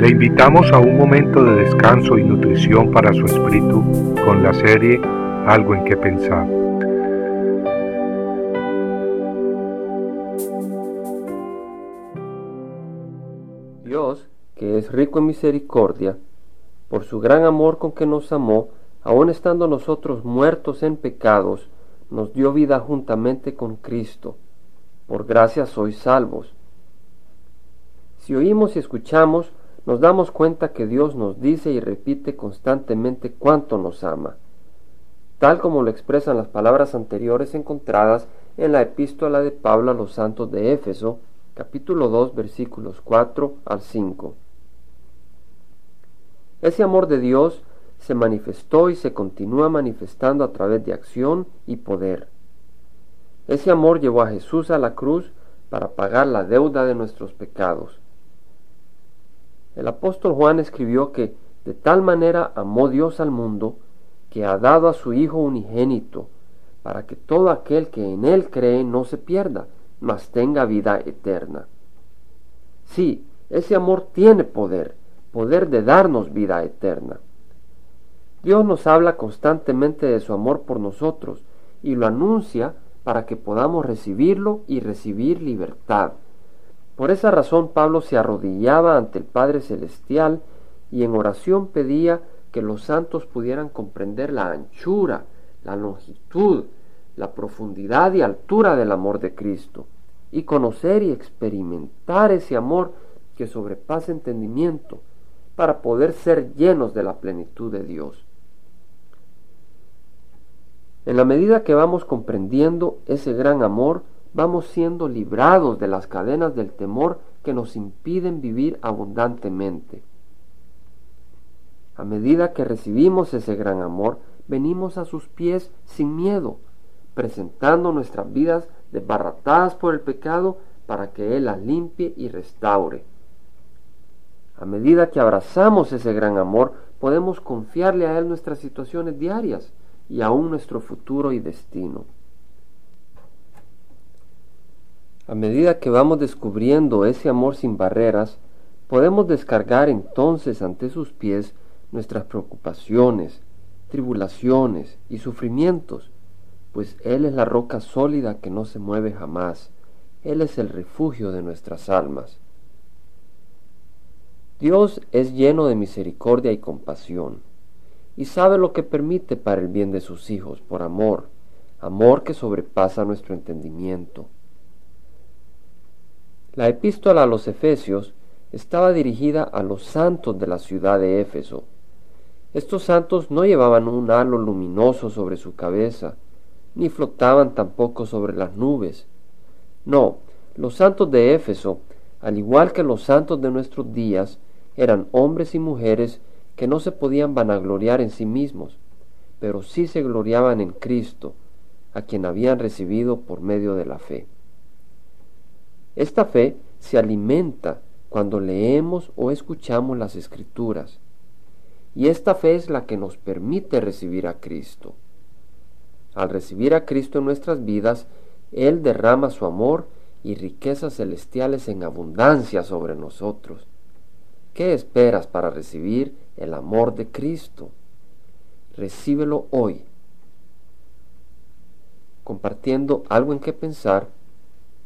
Le invitamos a un momento de descanso y nutrición para su espíritu con la serie Algo en que pensar. Dios, que es rico en misericordia, por su gran amor con que nos amó, aun estando nosotros muertos en pecados, nos dio vida juntamente con Cristo. Por gracia sois salvos. Si oímos y escuchamos, nos damos cuenta que Dios nos dice y repite constantemente cuánto nos ama, tal como lo expresan las palabras anteriores encontradas en la epístola de Pablo a los santos de Éfeso, capítulo 2, versículos 4 al 5. Ese amor de Dios se manifestó y se continúa manifestando a través de acción y poder. Ese amor llevó a Jesús a la cruz para pagar la deuda de nuestros pecados. El apóstol Juan escribió que de tal manera amó Dios al mundo que ha dado a su Hijo unigénito, para que todo aquel que en Él cree no se pierda, mas tenga vida eterna. Sí, ese amor tiene poder, poder de darnos vida eterna. Dios nos habla constantemente de su amor por nosotros y lo anuncia para que podamos recibirlo y recibir libertad, por esa razón Pablo se arrodillaba ante el Padre Celestial y en oración pedía que los santos pudieran comprender la anchura, la longitud, la profundidad y altura del amor de Cristo, y conocer y experimentar ese amor que sobrepasa entendimiento, para poder ser llenos de la plenitud de Dios. En la medida que vamos comprendiendo ese gran amor, vamos siendo librados de las cadenas del temor que nos impiden vivir abundantemente. A medida que recibimos ese gran amor, venimos a sus pies sin miedo, presentando nuestras vidas desbaratadas por el pecado para que Él las limpie y restaure. A medida que abrazamos ese gran amor, podemos confiarle a Él nuestras situaciones diarias y aún nuestro futuro y destino. A medida que vamos descubriendo ese amor sin barreras, podemos descargar entonces ante sus pies nuestras preocupaciones, tribulaciones y sufrimientos, pues Él es la roca sólida que no se mueve jamás, Él es el refugio de nuestras almas. Dios es lleno de misericordia y compasión, y sabe lo que permite para el bien de sus hijos por amor, amor que sobrepasa nuestro entendimiento. La epístola a los Efesios estaba dirigida a los santos de la ciudad de Éfeso. Estos santos no llevaban un halo luminoso sobre su cabeza, ni flotaban tampoco sobre las nubes. No, los santos de Éfeso, al igual que los santos de nuestros días, eran hombres y mujeres que no se podían vanagloriar en sí mismos, pero sí se gloriaban en Cristo, a quien habían recibido por medio de la fe. Esta fe se alimenta cuando leemos o escuchamos las escrituras. Y esta fe es la que nos permite recibir a Cristo. Al recibir a Cristo en nuestras vidas, Él derrama su amor y riquezas celestiales en abundancia sobre nosotros. ¿Qué esperas para recibir el amor de Cristo? Recíbelo hoy. Compartiendo algo en que pensar,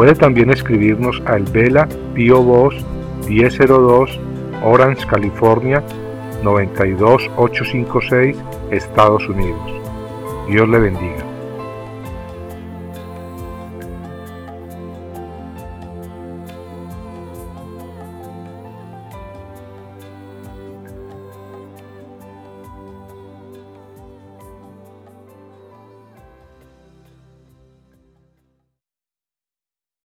Puede también escribirnos al Vela Pio Box 1002 Orange, California 92856, Estados Unidos. Dios le bendiga.